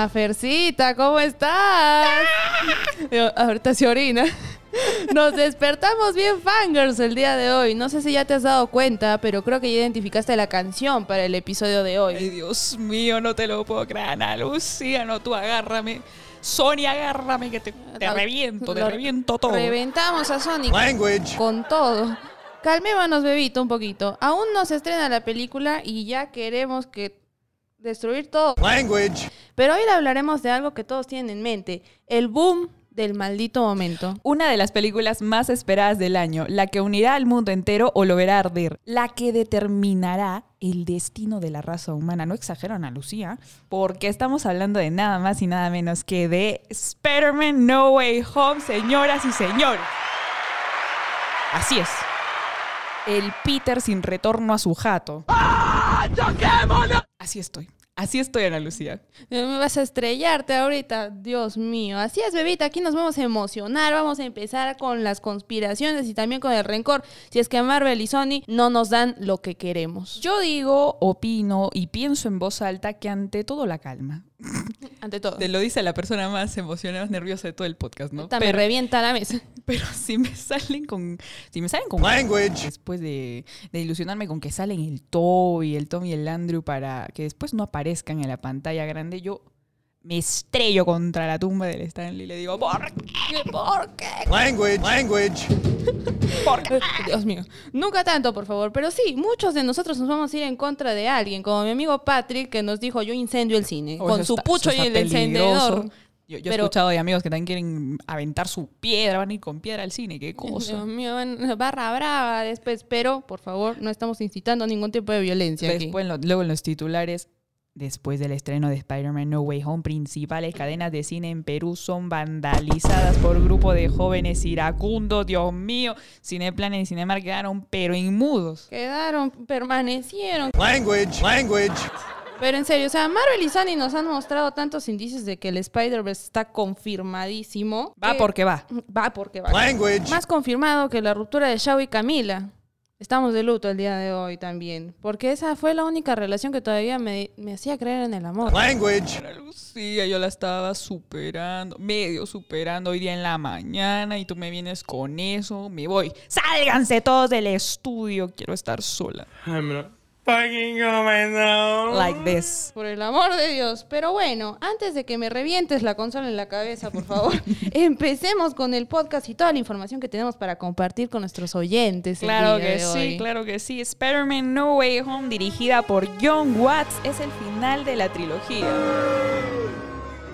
Mafercita, ¿cómo estás? Ahorita se orina. Nos despertamos bien fangirls el día de hoy. No sé si ya te has dado cuenta, pero creo que ya identificaste la canción para el episodio de Ay, hoy. Dios mío, no te lo puedo creer, Ana Lucía, no, tú agárrame. Sonia, agárrame que te, reviento, te lo- reviento todo. Reventamos a Sonic Language. con todo. Calmémonos, bebito, un poquito. Aún no se estrena la película y ya queremos que destruir todo. Language. Pero hoy le hablaremos de algo que todos tienen en mente, el boom del maldito momento. Una de las películas más esperadas del año, la que unirá al mundo entero o lo verá arder, la que determinará el destino de la raza humana. No exagero, Ana Lucía, porque estamos hablando de nada más y nada menos que de Spider-Man No Way Home, señoras y señores. Así es. El Peter sin retorno a su jato. Así estoy. Así estoy, Ana Lucía. Me vas a estrellarte ahorita, Dios mío. Así es, bebita, aquí nos vamos a emocionar, vamos a empezar con las conspiraciones y también con el rencor, si es que Marvel y Sony no nos dan lo que queremos. Yo digo, opino y pienso en voz alta que ante todo la calma. Ante todo. Te lo dice la persona más emocionada, más nerviosa de todo el podcast, ¿no? Me revienta la mesa. pero si me salen con. Si me salen con. Language. Después de, de ilusionarme con que salen el Toby, el Tom y el Andrew para que después no aparezcan en la pantalla grande, yo me estrello contra la tumba del Stanley y le digo, ¿por qué? ¿Por qué? Language. Language. ¿Por qué? Dios mío. Nunca tanto, por favor. Pero sí, muchos de nosotros nos vamos a ir en contra de alguien, como mi amigo Patrick, que nos dijo, yo incendio el cine, Oh, con su está- pucho y el encendedor. Yo, yo he escuchado de amigos que también quieren aventar su piedra, van a ir con piedra al cine, qué cosa. Dios mío, van- barra brava después, pero por favor, no estamos incitando a ningún tipo de violencia. Después, lo- luego en los titulares, después del estreno de Spider-Man No Way Home, principales cadenas de cine en Perú son vandalizadas por grupo de jóvenes iracundos. Dios mío, Cineplan y Cinemark quedaron pero inmudos. Quedaron, permanecieron. Language. Language. Pero en serio, o sea, Marvel y Sony nos han mostrado tantos indicios de que el Spider-Verse está confirmadísimo. Va que- porque va. Va porque va. Language. Más confirmado que la ruptura de Shao y Camila. Estamos de luto el día de hoy también. Porque esa fue la única relación que todavía me, me hacía creer en el amor. Language. Lucía, yo la estaba superando, medio superando hoy día en la mañana y tú me vienes con eso, me voy. Sálganse todos del estudio, quiero estar sola. I'm not fucking. Like this. Por el amor de Dios. Pero bueno, antes de que me revientes la consola en la cabeza, por favor, empecemos con el podcast y toda la información que tenemos para compartir con nuestros oyentes. Claro que sí, claro que sí. Spider-Man No Way Home, dirigida por John Watts, es el final de la trilogía.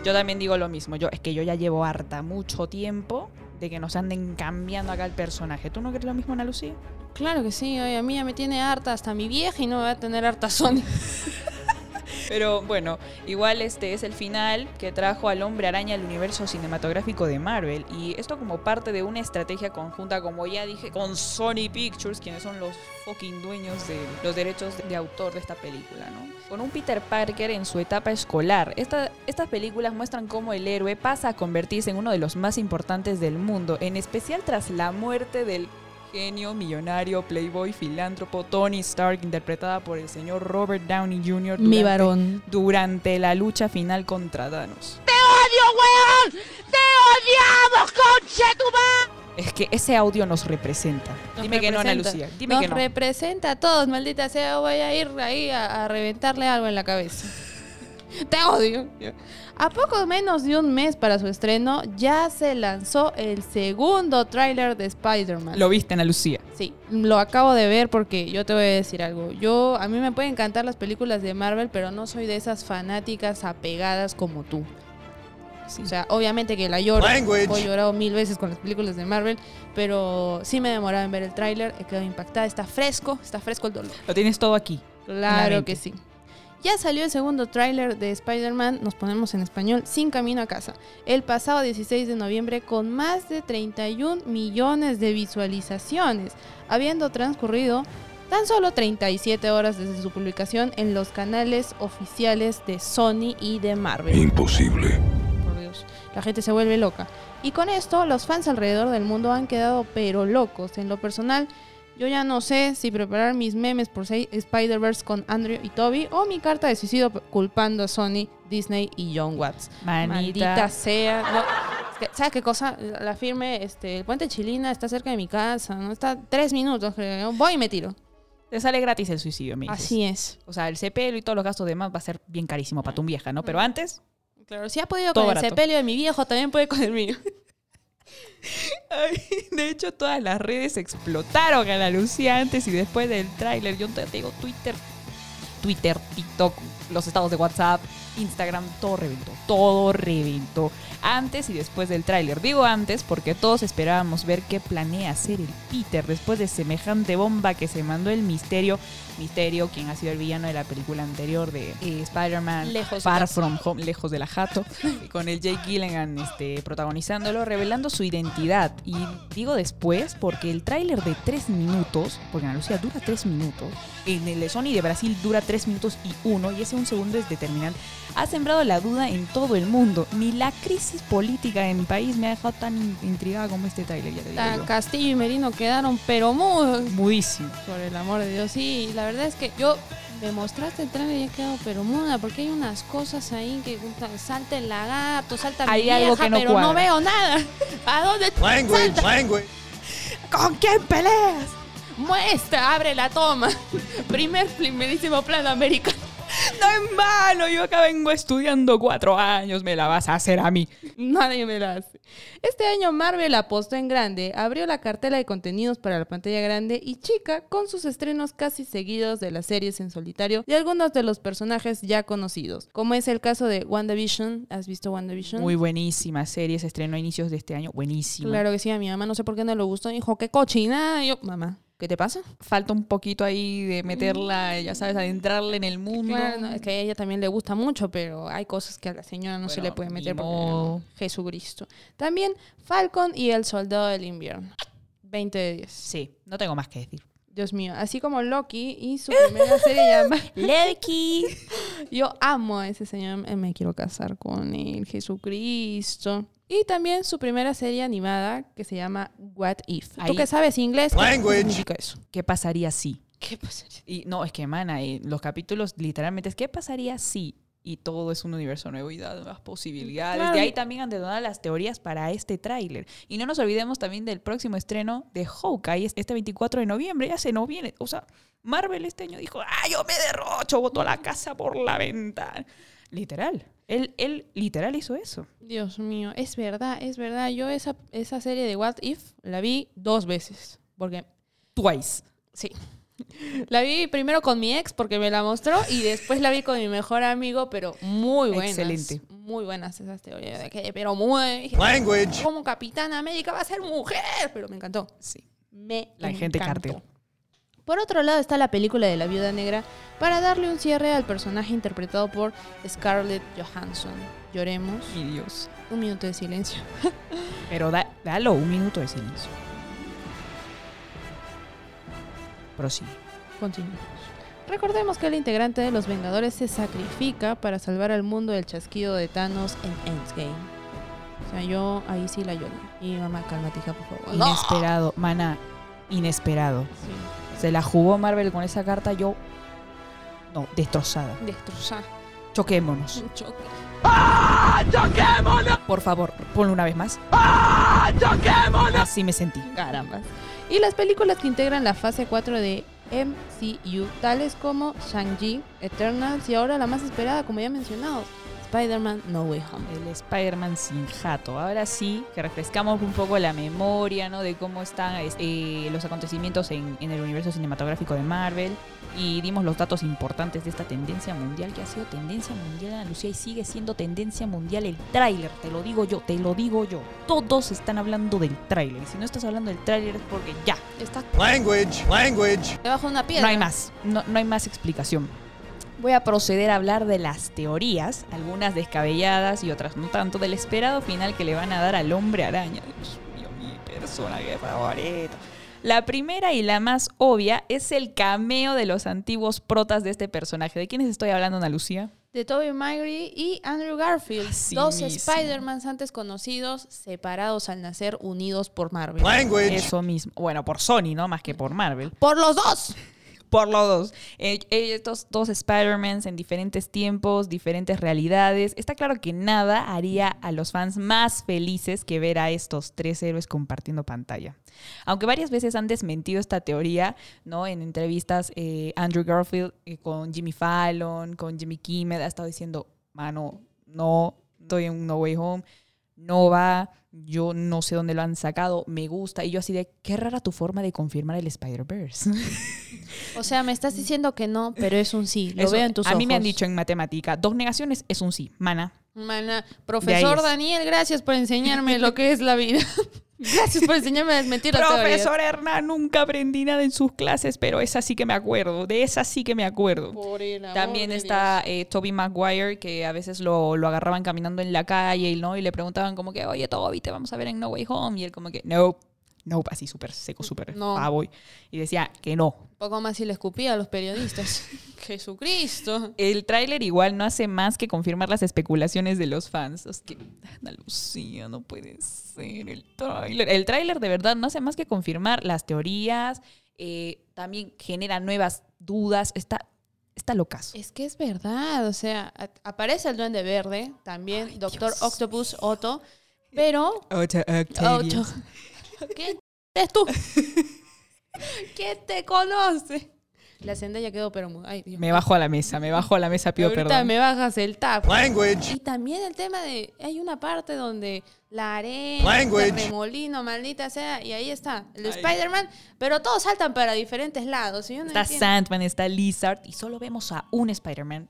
Yo también digo lo mismo. Yo, es que yo ya llevo harta mucho tiempo de que nos anden cambiando acá el personaje. ¿Tú no crees lo mismo, Ana Lucía? Claro que sí, oye, a mí ya me tiene harta hasta mi vieja y no me va a tener harta Sony. Pero bueno, igual este es el final que trajo al hombre araña al universo cinematográfico de Marvel. Y esto como parte de una estrategia conjunta, como ya dije, con Sony Pictures, quienes son los fucking dueños de los derechos de autor de esta película, ¿no? Con un Peter Parker en su etapa escolar. Esta- estas películas muestran cómo el héroe pasa a convertirse en uno de los más importantes del mundo, en especial tras la muerte del genio, millonario, playboy, filántropo Tony Stark, interpretada por el señor Robert Downey Jr. Mi durante- varón. Durante la lucha final contra Thanos. Es que ese audio nos representa. Nos Dime que no, Ana representa. Lucía. Dime Nos que no. representa a todos, maldita sea. Voy a ir ahí a, a reventarle algo en la cabeza. Te odio. A poco menos de un mes para su estreno, ya se lanzó el segundo tráiler de Spider-Man. Lo viste, Ana Lucía. Sí, lo acabo de ver porque yo te voy a decir algo. Yo, a mí me pueden encantar las películas de Marvel, pero no soy de esas fanáticas apegadas como tú. O sea, obviamente que la lloro. Language. He llorado mil veces con las películas de Marvel, pero sí me he demorado en ver el tráiler. He quedado impactada. Está fresco, está fresco el dolor. Lo tienes todo aquí. Claro que sí. Ya salió el segundo tráiler de Spider-Man, nos ponemos en español, Sin Camino a Casa, el pasado 16 de noviembre con más de 31 millones de visualizaciones, habiendo transcurrido tan solo 37 horas desde su publicación en los canales oficiales de Sony y de Marvel. Imposible. Por Dios, la gente se vuelve loca. Y con esto, los fans alrededor del mundo han quedado pero locos. En lo personal, Yo ya no sé si preparar mis memes por Spider-Verse con Andrew y Toby o mi carta de suicidio culpando a Sony, Disney y John Watts. Manita. Maldita sea. No, ¿Sabes qué cosa? La firme, este, el puente Chilina está cerca de mi casa, ¿no? Está tres minutos, creo. Voy y me tiro. Te sale gratis el suicidio, me dices. Así es. O sea, el sepelio y todos los gastos demás va a ser bien carísimo para tu vieja, ¿no? Pero antes, Claro, si ha podido con barato. el sepelio de mi viejo, también puede con el mío. De hecho, todas las redes explotaron a la Lucía antes y después del tráiler. Yo te digo Twitter, Twitter, TikTok, los estados de WhatsApp, Instagram, todo reventó, todo reventó. Antes y después del tráiler. Digo antes porque todos esperábamos ver qué planea hacer el Peter después de semejante bomba que se mandó el Misterio. Misterio, quien ha sido el villano de la película anterior de eh, Spider-Man Far. From Home, lejos de la jato, con el Jake Gillengan este, protagonizándolo, revelando su identidad. Y digo después porque el tráiler de tres minutos, porque Ana Lucía dura tres minutos, en el de Sony de Brasil dura tres minutos y uno, y ese un segundo es determinante, ha sembrado la duda en todo el mundo. Ni la crisis política de mi país me ha dejado tan in- intrigada como este tráiler, ya te digo yo. Castillo y Merino quedaron pero mudos. Mudísimo. Por el amor de Dios, sí, la verdad es que yo me mostraste el trailer y he quedado pero muda, porque hay unas cosas ahí que salta el lagarto, salta mi Hay algo vieja, que no pero no veo nada. ¿A dónde Language, salta? language. ¿Con quién peleas? Muestra, abre la toma. Primer, primerísimo plano americano. No es malo, yo acá vengo estudiando cuatro años, me la vas a hacer a mí. Nadie me la hace. Este año Marvel apostó en grande, abrió la cartela de contenidos para la pantalla grande y chica con sus estrenos casi seguidos de las series en solitario y algunos de los personajes ya conocidos, como es el caso de WandaVision. ¿Has visto WandaVision? Muy buenísima serie, se estrenó a inicios de este año, buenísima. Claro que sí, a mi mamá no sé por qué no le gustó. Dijo, qué cochina. Yo, mamá, ¿qué te pasa? Falta un poquito ahí de meterla, ya sabes, adentrarle en el mundo. Claro, no, es que a ella también le gusta mucho, pero hay cosas que a la señora no se le puede meter porque no, Jesucristo. También Falcon y el Soldado del Invierno. 20 de 10. Sí, no tengo más que decir. Dios mío, así como Loki y su primera serie llamada Loki. Yo amo a ese señor, eh, me quiero casar con él, Jesucristo. Y también su primera serie animada que se llama What If. Ahí- ¿Tú que sabes inglés? ¿qué Language. significa eso? ¿Qué pasaría si? ¿Qué pasa? Y no, es que, mana, eh, los capítulos literalmente es ¿qué pasaría si? Y todo es un universo nuevo y da nuevas posibilidades. Claro. De ahí también han detonado las teorías para este tráiler. Y no nos olvidemos también del próximo estreno de Hawkeye, es- este 24 de noviembre. Ya se nos viene. O sea, Marvel este año dijo, ah, yo me derrocho, boto la casa por la ventana. Literal. Él, él literal hizo eso. Dios mío, es verdad, es verdad. Yo esa, esa serie de What If la vi dos veces. Porque, Twice. sí. La vi primero con mi ex porque me la mostró y después la vi con mi mejor amigo, pero muy buenas. Excelente. Muy buenas esas teorías. de que- Pero muy... Language. Como Capitán América va a ser mujer. Pero me encantó. Sí. Me La gente encantó. Por otro lado está la película de la Viuda Negra para darle un cierre al personaje interpretado por Scarlett Johansson. Lloremos. Mi Dios. Un minuto de silencio. Pero da, dalo un minuto de silencio. Prosigue. Continuamos. Recordemos que el integrante de los Vengadores se sacrifica para salvar al mundo del chasquido de Thanos en Endgame. O sea, yo ahí sí la lloré. Y mamá, cálmate, hija, por favor. Inesperado, mana, inesperado. Sí, Se la jugó Marvel con esa carta, yo. No, destrozada. destrozar. Choquémonos. Un choque. Por favor, ponlo una vez más. Así me sentí. Carambas. Y las películas que integran la fase 4 de MCU, tales como Shang-Chi, Eternals y ahora la más esperada, como ya mencionado, Spider-Man No Way Home. El Spider-Man sin jato. Ahora sí, que refrescamos un poco la memoria, ¿no? De cómo están eh, los acontecimientos en, en el universo cinematográfico de Marvel. Y dimos los datos importantes de esta tendencia mundial, que ha sido tendencia mundial, Ana Lucía, y sigue siendo tendencia mundial el tráiler. Te lo digo yo, te lo digo yo. Todos están hablando del tráiler. Y si no estás hablando del tráiler es porque ya, Está Language. Language. debajo de una piedra. no hay más. No, no hay más explicación. Voy a proceder a hablar de las teorías, algunas descabelladas y otras no tanto, del esperado final que le van a dar al hombre araña. Dios mío, mi personaje favorito. La primera y la más obvia es el cameo de los antiguos protas de este personaje. ¿De quiénes estoy hablando, Ana Lucía? de Tobey Maguire y Andrew Garfield. Así dos. Spider-Mans antes conocidos, separados al nacer, unidos por Marvel. Language. Eso mismo. Bueno, por Sony, ¿no? Más que por Marvel. ¡Por los dos! Por los dos. Eh, estos dos Spider-Mans en diferentes tiempos, diferentes realidades. Está claro que nada haría a los fans más felices que ver a estos tres héroes compartiendo pantalla. Aunque varias veces han desmentido esta teoría, ¿no? En entrevistas, eh, Andrew Garfield eh, con Jimmy Fallon, con Jimmy Kimmel, ha estado diciendo, mano, no, estoy en No Way Home, no va, yo no sé dónde lo han sacado, me gusta. Y yo así de, qué rara tu forma de confirmar el Spider-Verse. O sea, me estás diciendo que no, pero es un sí. Lo Eso, veo en tus a mí me han dicho en matemática, dos negaciones es un sí, mana. Mana, profesor. Daniel, gracias por enseñarme lo que es la vida. Gracias por enseñarme a desmentir la. Profesor Hernán, nunca aprendí nada en sus clases, pero esa sí que me acuerdo, de esa sí que me acuerdo. También está eh, Toby Maguire, que a veces lo, lo agarraban caminando en la calle y, ¿no? y le preguntaban como que, oye, Toby, te vamos a ver en No Way Home. Y él como que, no, no, así súper seco, súper No. pavo. Y decía que no. Dios. Poco más si le escupía a los periodistas. Jesucristo. El tráiler igual no hace más que confirmar las especulaciones de los fans. Es que, Ana Lucía, no puede ser el tráiler. El tráiler de verdad no hace más que confirmar las teorías, eh, también genera nuevas dudas. Está, está locazo. Es que es verdad, o sea, aparece el Duende Verde, también Ay, Doctor Dios. Octopus Otto, pero... Otto Otto. ¿Quién eres tú? ¿Quién te conoce? La Zendaya quedó pero... mu- Ay, Dios. Me bajo a la mesa, me bajo a la mesa, pido Ahorita perdón. me bajas el tap. Language. Y también el tema de, hay una parte donde la arena, Language. el remolino, maldita sea, y ahí está, el. Spider-Man, pero todos saltan para diferentes lados. y yo no Está entiendo. Sandman, está Lizard y solo vemos a un Spider-Man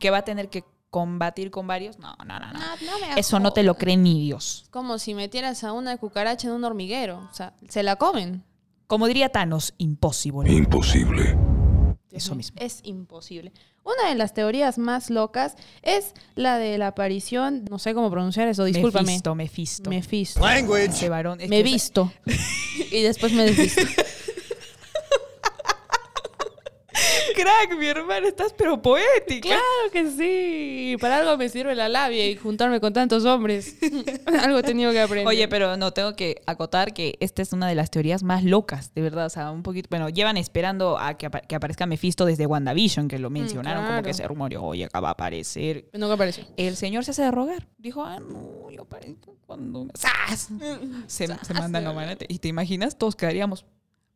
que va a tener que combatir con varios. No, no, no, no. No, no me Eso no te lo cree ni Dios. Como si metieras a una cucaracha en un hormiguero. O sea, se la comen. Como diría Thanos, imposible. Imposible. Eso mismo. Es imposible. Una de las teorías más locas es la de la aparición, no sé cómo pronunciar eso, discúlpame. Mefisto, Mefisto. Mefisto. Language. Ese varón. es Me visto. y después me desvisto. Crack, mi hermano, estás pero poética. Claro que sí. Para algo me sirve la labia y juntarme con tantos hombres. algo he tenido que aprender. Oye, pero no, tengo que acotar que esta es una de las teorías más locas, de verdad. O sea, un poquito. Bueno, llevan esperando a que, apa- que aparezca Mefisto desde WandaVision, que lo mencionaron, como claro. que se rumoreó, oye, acá va a aparecer. Nunca apareció. El señor se hace de rogar. Dijo, ah, no, yo aparezco cuando. ¡Sas! Se, se manda no manate. Y te imaginas, todos quedaríamos.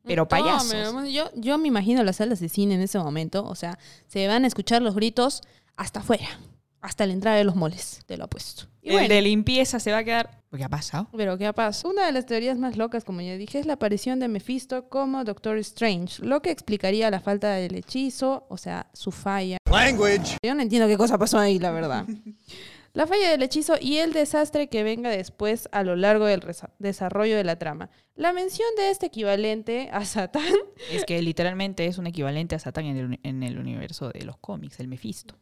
Pero No, payasos. yo, yo me imagino las salas de cine en ese momento. O sea, se van a escuchar los gritos hasta afuera. Hasta la entrada de los moles. Te lo apuesto. Y el bueno, de limpieza se va a quedar. ¿Qué ha pasado? Pero ¿qué pasa? Una de las teorías más locas, como ya dije, es la aparición de Mephisto como Doctor Strange, lo que explicaría la falta del hechizo, o sea, su falla. Language. Yo no entiendo qué cosa pasó ahí, la verdad. La falla del hechizo y el desastre que venga después a lo largo del desarrollo de la trama. La mención de este equivalente a Satán Es que literalmente es un equivalente a Satán en el, uni- en el universo de los cómics, el Mefisto.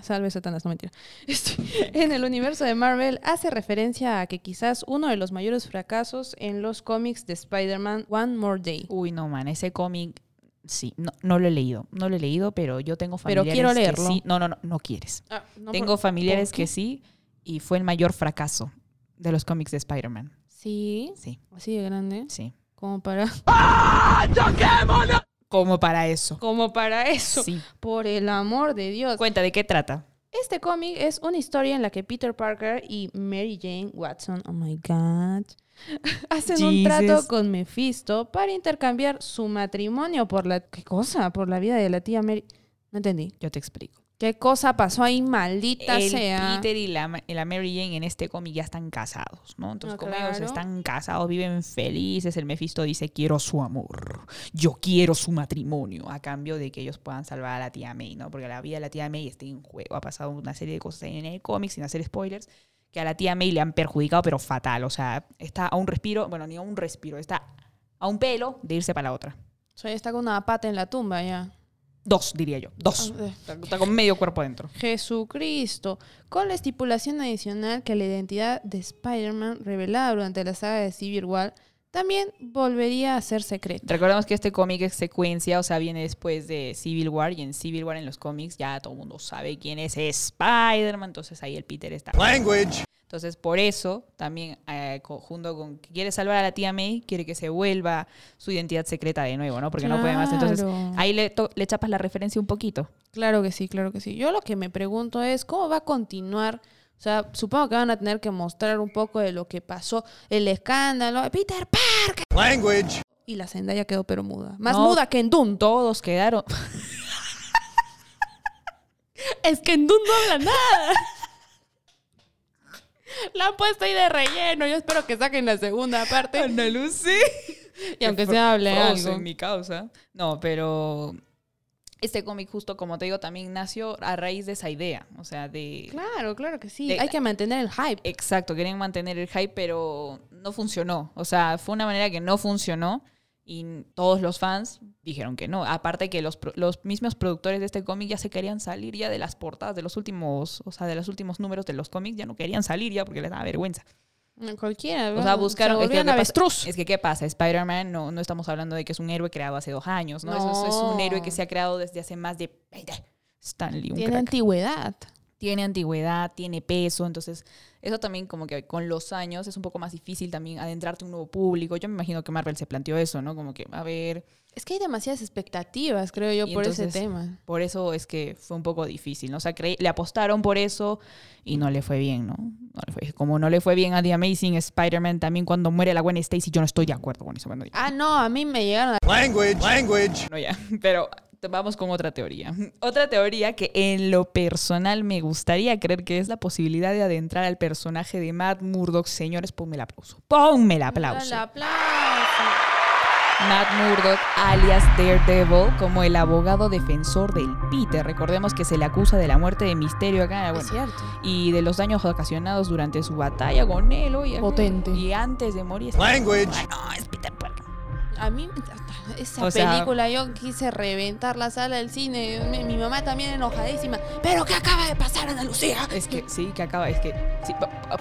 Salve Satanás, no mentira. Este, en el universo de Marvel hace referencia a que quizás uno de los mayores fracasos en los cómics de Spider-Man One More Day. Uy, no, man, ese cómic, sí, no, no lo he leído, no lo he leído, pero yo tengo Pero familiares quiero que leerlo. sí. No, no, no, no quieres. Ah, no, tengo por- familiares ¿por que sí y fue el mayor fracaso de los cómics de Spider-Man. Sí, Sí, así de grande. sí. Como para, Como para eso. como para eso. Sí. Por el amor de Dios. Cuenta, ¿de qué trata? Este cómic es una historia en la que Peter Parker y Mary Jane Watson, oh my god, hacen un trato con Mephisto para intercambiar su matrimonio por la... ¿Qué cosa? Por la vida de la tía Mary... No entendí. Yo te explico. ¿Qué cosa pasó ahí, maldita el sea? Peter y la, la Mary Jane en este cómic ya están casados, ¿no? Entonces, como ellos están casados, viven felices, el Mephisto dice, quiero su amor, yo quiero su matrimonio, a cambio de que ellos puedan salvar a la tía May, ¿no? Porque la vida de la tía May está en juego, ha pasado una serie de cosas en el cómic, sin hacer spoilers, que a la tía May le han perjudicado, pero fatal, o sea, está a un respiro, bueno, ni a un respiro, está a un pelo de irse para la otra. O sea, está con una pata en la tumba ya. Dos, diría yo, dos. Ah, Está, está con medio cuerpo adentro. Jesucristo, con la estipulación adicional que la identidad de Spider-Man revelada durante la saga de Civil War también volvería a ser secreto. Recordemos que este cómic es secuencia, o sea, viene después de Civil War y en Civil War en los cómics ya todo el mundo sabe quién es Spider-Man, entonces ahí el Peter está. Language. Entonces, por eso, también, eh, junto con que quiere salvar a la tía May, quiere que se vuelva su identidad secreta de nuevo, ¿no? Porque no puede más. Entonces, ahí le, to- le chapas la referencia un poquito. Claro que sí, claro que sí. Yo lo que me pregunto es cómo va a continuar. O sea, supongo que van a tener que mostrar un poco de lo que pasó, el escándalo. Peter Parker. Language. Y la Zendaya quedó pero muda. Más No. muda que en Dune. Todos quedaron. Es que en Dune no habla nada. La han puesto ahí de relleno. Yo espero que saquen la segunda parte. Ana Lucy. Y aunque se hable algo. mi causa. No, pero este cómic, justo como te digo, también nació a raíz de esa idea. O sea, de. Claro, claro que sí. De- Hay que mantener el hype. Exacto, querían mantener el hype, pero no funcionó. O sea, fue una manera que no funcionó y todos los fans dijeron que no. Aparte que los, los mismos productores de este cómic ya se querían salir ya de las portadas de los últimos, o sea, de los últimos números de los cómics, ya no querían salir ya porque les daba vergüenza. Cualquiera. O sea, buscaron... Se es que que pasa- avestruz. Es que, ¿qué pasa? Spider-Man no, no estamos hablando de que es un héroe creado hace dos años, ¿no? Eso es- es, un No. héroe que se ha creado desde hace más de 20. Stanley, un Tiene crack antigüedad. Tiene antigüedad, tiene peso, entonces eso también como que con los años es un poco más difícil también adentrarte a un nuevo público. Yo me imagino que Marvel se planteó eso, ¿no? Como que, a ver, Es que hay demasiadas expectativas, creo yo, Y por ese entonces- tema. por eso es que fue un poco difícil, ¿no? O sea, cre- le apostaron por eso y no le fue bien, ¿no? No le fue- Como no le fue bien a The Amazing Spider-Man también cuando muere la Gwen Stacy, yo no estoy de acuerdo con eso. Ah, no, a mí me llegaron a... Language. Language. No, ya. Pero vamos con otra teoría. Otra teoría que en lo personal me gustaría creer que es la posibilidad de adentrar al personaje de Matt Murdock. Señores, ponme el aplauso. Ponme el aplauso. El aplauso. Matt Murdock, alias Daredevil, como el abogado defensor del Peter. Recordemos que se le acusa de la muerte de Misterio acá. Es bueno, cierto. y de los daños ocasionados durante su batalla con él. oye, Potente. Y antes de morir. Language. Ay, no, es Peter Parker. A mí, esa O sea- película, yo quise reventar la sala del cine. Mi, mi mamá también enojadísima. ¿Pero qué acaba de pasar, Ana Lucía? Es que sí, que acaba, es que sí,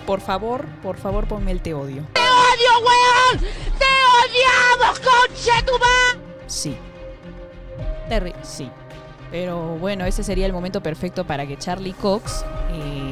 por favor, por favor ponme el te odio. Sí, Terrible. sí. Pero bueno, ese sería el momento perfecto para que Charlie Cox eh,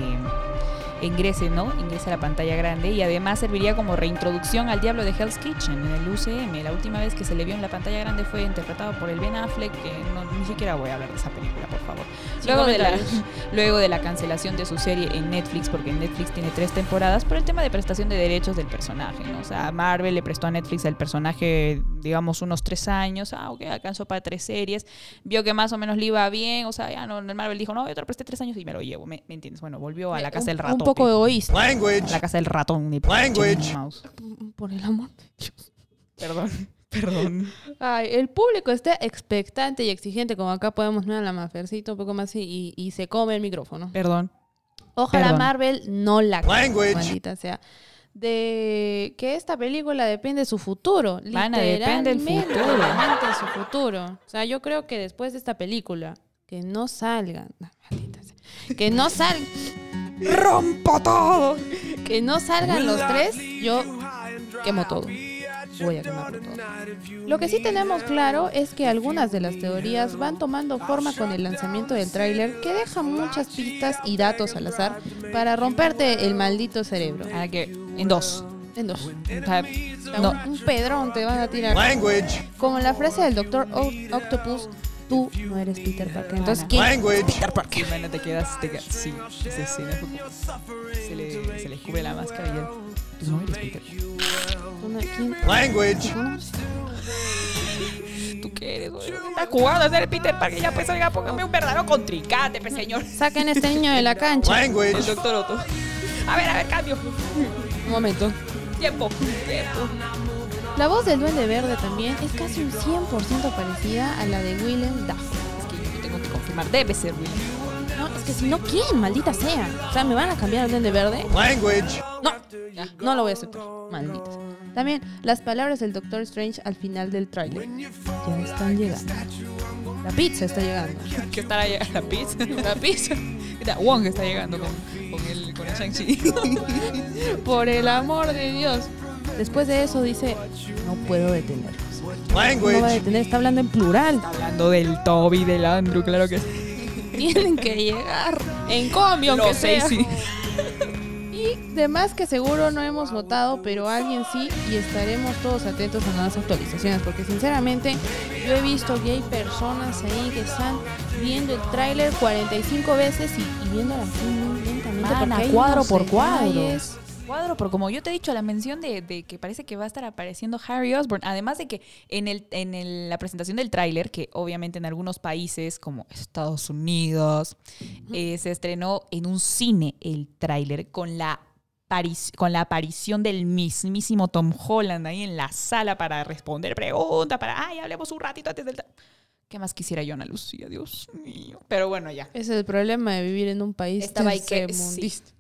ingrese, ¿no? Ingrese a la pantalla grande y además serviría como reintroducción al Diablo de Hell's Kitchen en el UCM. La última vez que se le vio en la pantalla grande fue interpretado por el Ben Affleck, que no, ni siquiera voy a hablar de esa película, por favor. Luego de, la, luego de la cancelación de su serie en Netflix, porque Netflix tiene tres temporadas, por el tema de prestación de derechos del personaje, ¿no? O sea, Marvel le prestó a Netflix el personaje, digamos, unos tres años, ah, ok, alcanzó para tres series, vio que más o menos le iba bien, o sea, ya no, el Marvel dijo, no, yo te lo presté tres años y me lo llevo, ¿me, me entiendes? Bueno, volvió a la casa del ratón. Poco egoísta. Language. La casa del ratón. de Language. Mouse. Por el amor de Dios. Perdón, perdón. Ay, el público está expectante y exigente, como acá podemos ver a la Mafercito un poco más y, y se come el micrófono. Perdón. Ojalá Perdón. Marvel no la Language. maldita sea. De que esta película depende de su futuro. Mana, depende del Literalmente futuro. depende de su futuro. O sea, yo creo que después de esta película, que no salgan. maldita sea, que no salgan. ¡Rompo todo! Que no salgan los tres, yo quemo todo. Voy a quemarlo todo. Lo que sí tenemos claro es que algunas de las teorías van tomando forma con el lanzamiento del tráiler que deja muchas pistas y datos al azar para romperte el maldito cerebro. Ah, que en dos. En dos. No. Un pedrón te van a tirar. Language. Como la frase del Doctor Octopus, tú no eres Peter Parker. Entonces, ¿quién? Language. Sí, bueno, te quedas, te quedas, sí, esa escena se le, se le cubre la máscara y ya, tú no eres Peter. ¿Tú no- quién? Language. ¿Tú qué eres? oye? Estás jugando a ser Peter Parker, ya pues, oiga, póngame un verdadero contrincante, pues, señor. Saquen a este niño de la cancha. El Language. doctor Otto. A ver, a ver, cambio. Un momento. Tiempo, tiempo. La voz del Duende Verde también es casi un 100% parecida a la de Willem Dafoe. Es que yo tengo que confirmar, debe ser Will. No, es que si no, ¿quién? Maldita sea. O sea, ¿me van a cambiar al Duende Verde? Language. No, no lo voy a aceptar. Maldita sea. También, las palabras del Doctor Strange al final del tráiler. Ya están llegando. La pizza está llegando. ¿Qué estará llegando? ¿La pizza? ¿La pizza? Mira, Wong está llegando con, con el, con el Shang-Chi. Por el amor de Dios. Después de eso dice, no puedo detenerlos. No va a detener, está hablando en plural. Hablando del Toby, del Andrew, claro que sí. Tienen que llegar en combi, aunque sea. sí. Y de más que seguro no hemos notado, pero alguien sí y estaremos todos atentos a nuevas actualizaciones, porque sinceramente yo he visto que hay personas ahí que están viendo el tráiler 45 veces y, y viéndolo así muy lentamente. Porque hay cuadro por cuadro. detalles. Cuadro, pero como yo te he dicho, la mención de, de que parece que va a estar apareciendo Harry Osborn, además de que en, el, en el- la presentación del tráiler, que obviamente en algunos países como Estados Unidos, eh, se estrenó en un cine el tráiler con la con la aparición del mismísimo Tom Holland ahí en la sala para responder preguntas, para, ay, hablemos un ratito antes del... tra-". ¿Qué más quisiera yo, Ana Lucía? Dios mío. Pero bueno, ya. Ese es el problema de vivir en un país Estaba que- tercermundista.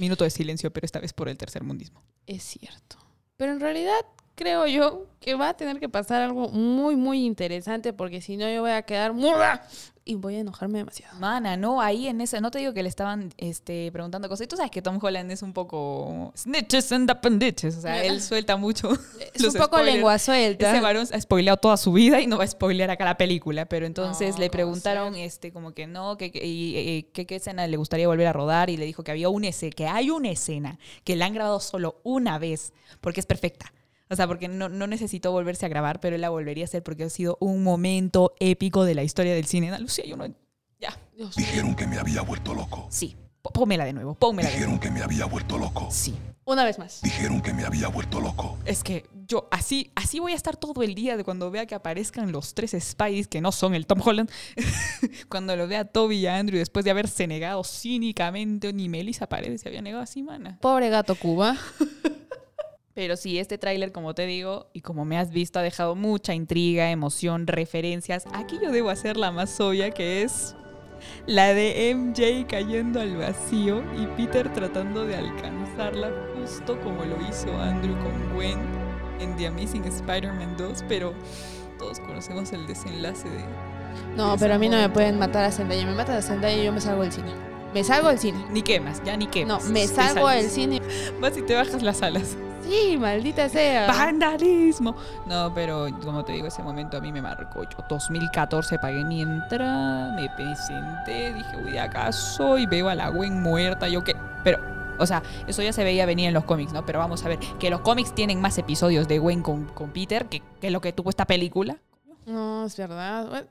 Minuto de silencio, pero esta vez por el tercer mundismo. Es cierto. Pero en realidad creo yo que va a tener que pasar algo muy, muy interesante porque si no yo voy a quedar muda y voy a enojarme demasiado. Mana, no, ahí en ese, no te digo que le estaban este, preguntando cosas. Y tú sabes que Tom Holland es un poco snitches and appendices. O sea, él suelta mucho. Es un poco spoilers. lengua suelta. Ese varón ha spoileado toda su vida y no va a spoilear acá la película. Pero entonces No, le ¿cómo preguntaron, este, como que no, que, que- y, que qué escena le gustaría volver a rodar. Y le dijo que había una escena, que hay una escena que la han grabado solo una vez porque es perfecta. O sea, porque no, no necesitó volverse a grabar, pero él la volvería a hacer porque ha sido un momento épico de la historia del cine. Ana Lucía, yo no. Ya. Dios. Dijeron que me había vuelto loco. Sí. P- Pónmela de nuevo, pónmela de nuevo. Dijeron que me había vuelto loco. Sí. Una vez más. Dijeron que me había vuelto loco. Es que yo así, así voy a estar todo el día de cuando vea que aparezcan los tres Spideys que no son el Tom Holland. cuando lo vea Toby y a Andrew después de haberse negado cínicamente, ni Melissa Paredes se había negado así, mana. Pobre gato Cuba. Pero sí, este tráiler, como te digo, y como me has visto, ha dejado mucha intriga, emoción, referencias. Aquí yo debo hacer la más obvia, que es la de MJ cayendo al vacío y Peter tratando de alcanzarla, justo como lo hizo Andrew con Gwen en The Amazing Spider-Man 2, pero todos conocemos el desenlace de... No, pero a mí no me pueden matar a Zendaya. Me matan a Zendaya y yo me salgo del cine. Me salgo del cine. Ni quemas, ya ni No, quemas. me Te salgo del cine. Vas y te bajas las alas. Sí, maldita sea. ¡Vandalismo! No, pero como te digo, ese momento a mí me marcó. Yo 2014 pagué mi entrada, me presenté, dije, uy, acá soy, veo a la Gwen muerta, yo qué. Pero, o sea, eso ya se veía venir en los cómics, ¿no? Pero vamos a ver, que los cómics tienen más episodios de Gwen con, con Peter que, que lo que tuvo esta película. No, es verdad.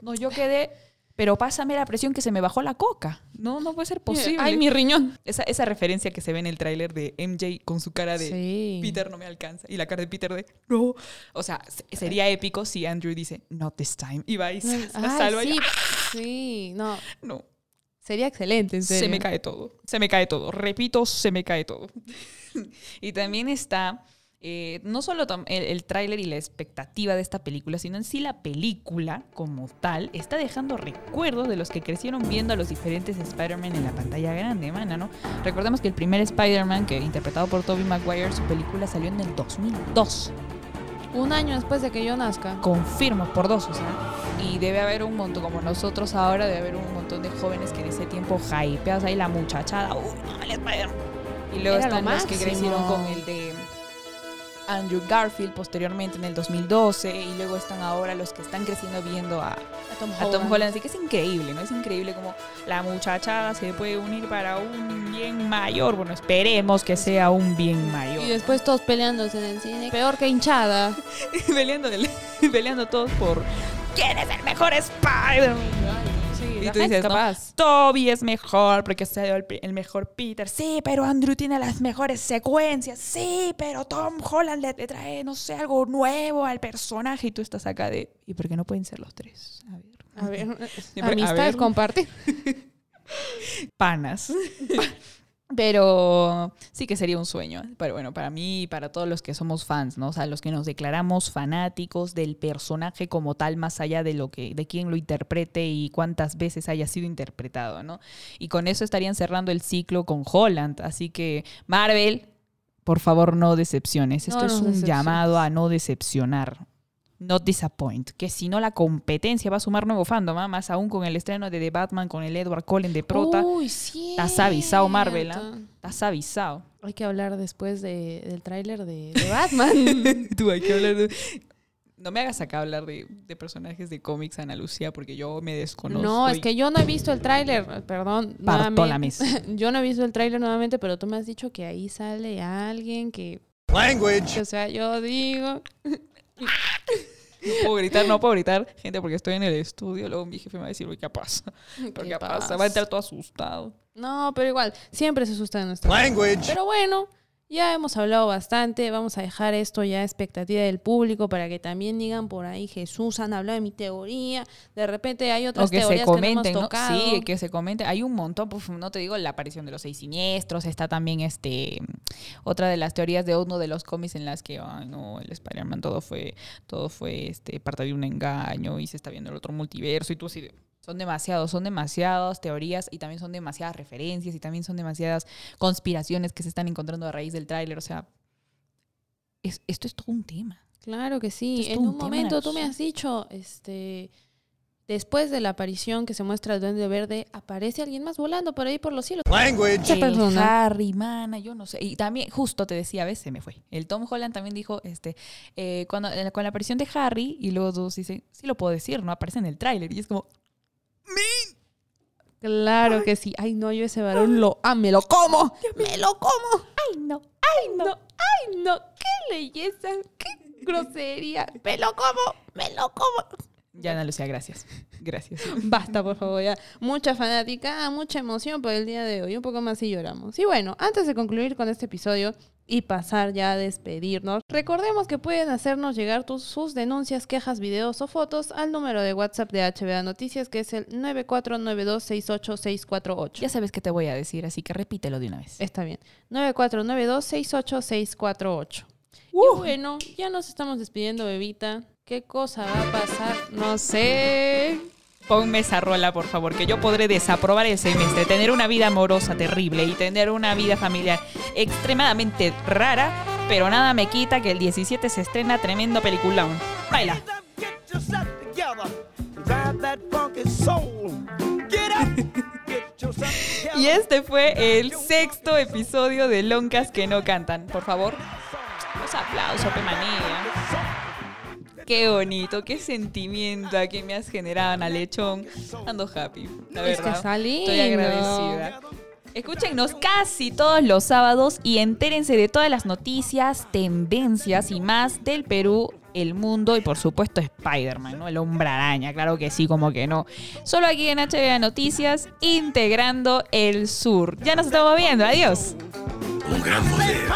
No, yo quedé. Pero pásame la presión que se me bajó la coca. No, no puede ser posible. Ay, mi riñón. esa, esa referencia que se ve en el tráiler de MJ con su cara de Sí. Peter no me alcanza. Y la cara de Peter de no. O sea, se- sería épico si Andrew dice not this time. Y va y se la Ay, salva. y- sí, sí, no. No, Sería excelente, en serio. se me cae todo. Se me cae todo. Repito, se me cae todo. y también está eh, no solo el, el tráiler y la expectativa de esta película, sino en sí la película como tal está dejando recuerdos de los que crecieron viendo a los diferentes Spider-Man en la pantalla grande, mana, ¿no? Recordemos que el primer Spider-Man, que interpretado por Tobey Maguire, su película salió en el 2002. Un año después de que yo nazca. Confirmo, por dos, o sea. Y debe haber un montón, como nosotros ahora, debe haber un montón de jóvenes que en ese tiempo hypeas ahí la muchachada. Uy, no, el Spider-Man. Y luego Era lo están los que crecieron con el de Andrew Garfield posteriormente en el 2012. Y luego están ahora los que están creciendo viendo a, A Tom a Tom Holland. Así que es increíble, ¿no? Es increíble como la muchachada se puede unir para un bien mayor. Bueno, esperemos que sea un bien mayor. Y después todos peleándose en el cine. Peor que hinchada. peleando, peleando todos por quién es el mejor Spider-Man. Y tú dices. Toby es mejor porque ha sido el, el mejor Peter. Sí, pero Andrew tiene las mejores secuencias. Sí, pero Tom Holland le, le trae, no sé, algo nuevo al personaje. Y tú estás acá de, ¿y por qué no pueden ser los tres? A ver. A ver, Siempre- a ver. compartir. Panas. Pero sí que sería un sueño. Pero bueno, para mí y para todos los que somos fans, ¿no? O sea, los que nos declaramos fanáticos del personaje como tal, más allá de lo que, de quién lo interprete y cuántas veces haya sido interpretado, ¿no? Y con eso estarían cerrando el ciclo con Holland. Así que, Marvel, por favor, no decepciones. Esto No es un decepciones. llamado a no decepcionar. Not disappoint. Que si no, la competencia va a sumar nuevo fandom, ¿ah? más aún con el estreno de The Batman, con el Edward Cullen de Prota. Uy, sí. Estás avisado, Marvel, ¿ah? Estás avisado. Hay que hablar después de- del tráiler de, de Batman. Tú hay que hablar de... No me hagas acá hablar de, de personajes de cómics, Ana Lucía, porque yo me desconozco. no, es que yo no he visto el tráiler, perdón. Parto la nuevamente. Yo no he visto el tráiler nuevamente, pero tú me has dicho que ahí sale alguien que, Language. o sea, yo digo, No puedo gritar, no puedo gritar, gente, porque estoy en el estudio. Luego mi jefe me va a decir, uy, ¿qué pasa? ¿Pero ¿qué ¿Qué pasa? Va a entrar todo asustado. No, pero igual, siempre se asusta de nuestra Language. Pero bueno, ya hemos hablado bastante. Vamos a dejar esto ya a expectativa del público para que también digan por ahí, Jesús, han hablado de mi teoría. De repente hay otras O que se teorías comenten, que no ¿no? hemos tocado. Sí, que se comenten. Hay un montón, pues, no te digo la aparición de los seis siniestros, está también este otra de las teorías de uno de los cómics en las que, ay no, el Spider-Man todo fue, todo fue este, parte de un engaño y se está viendo el otro multiverso y tú así de- son demasiados, son demasiadas teorías y también son demasiadas referencias y también son demasiadas conspiraciones que se están encontrando a raíz del tráiler. O sea, es- esto es todo un tema. Claro que sí. Es En un momento tú me has dicho, este, después de la aparición que se muestra el Duende Verde, aparece alguien más volando por ahí por los cielos. Language. ¿Qué el? Harry, mana, yo no sé. Y también, justo te decía, a veces se me fue. El Tom Holland también dijo, este, eh, cuando, eh, con la aparición de Harry, y luego todos dicen, sí lo puedo decir, ¿no? Aparece en el tráiler. Y es como, Claro que sí. Ay, no, yo ese varón lo ah, me lo como. Me lo como. Ay, no. Ay, no. Ay, no. Qué belleza. Qué grosería. Me lo como. Me lo como. ya Ana Lucía, gracias. Gracias. Basta, por favor, ya. Mucha fanática, mucha emoción por el día de hoy. Un poco más y lloramos. Y bueno, antes de concluir con este episodio y pasar ya a despedirnos, recordemos que pueden hacernos llegar tus, sus denuncias, quejas, videos o fotos al número de WhatsApp de HBA Noticias, que es el 9492686648. Ya sabes qué te voy a decir, así que repítelo de una vez. Está bien. 9492686648. Uh. Y bueno, ya nos estamos despidiendo, bebita. ¿Qué cosa va a pasar? No sé. Ponme esa rola, por favor, que yo podré desaprobar el semestre, tener una vida amorosa terrible y tener una vida familiar extremadamente rara, pero nada me quita que el 17 se estrena tremendo peliculón. Baila. Y este fue el sexto episodio de Loncas que no cantan. Por favor, los aplausos, Pemanía. Qué bonito, qué sentimiento aquí me has generado, Ana Lechón. Ando happy, la Es que verdad. lindo. Estoy agradecida. Escúchenos casi todos los sábados y entérense de todas las noticias, tendencias y más del Perú, el mundo y por supuesto Spider-Man, ¿no? El hombre araña, claro que sí, como que no. Solo aquí en HBA Noticias, integrando el sur. Ya nos estamos viendo, adiós. Un gran poder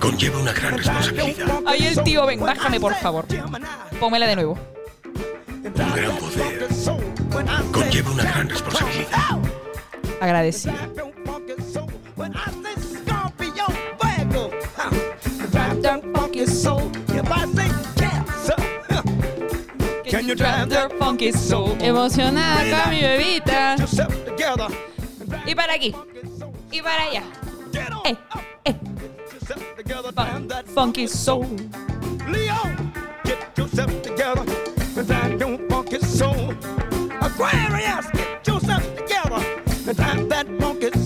conlleva una gran responsabilidad. Ahí el tío, ven, bájame por favor. Pónmela de nuevo. Un gran poder conlleva una gran responsabilidad. Soul? Emocionada acá, mi bebita. Y para aquí. Y para allá. Eh, eh. Get yourself together. Fun- that funky soul. Leo, get yourself together. Drive your funky soul. Aquarius, get yourself together. Drive that funky soul.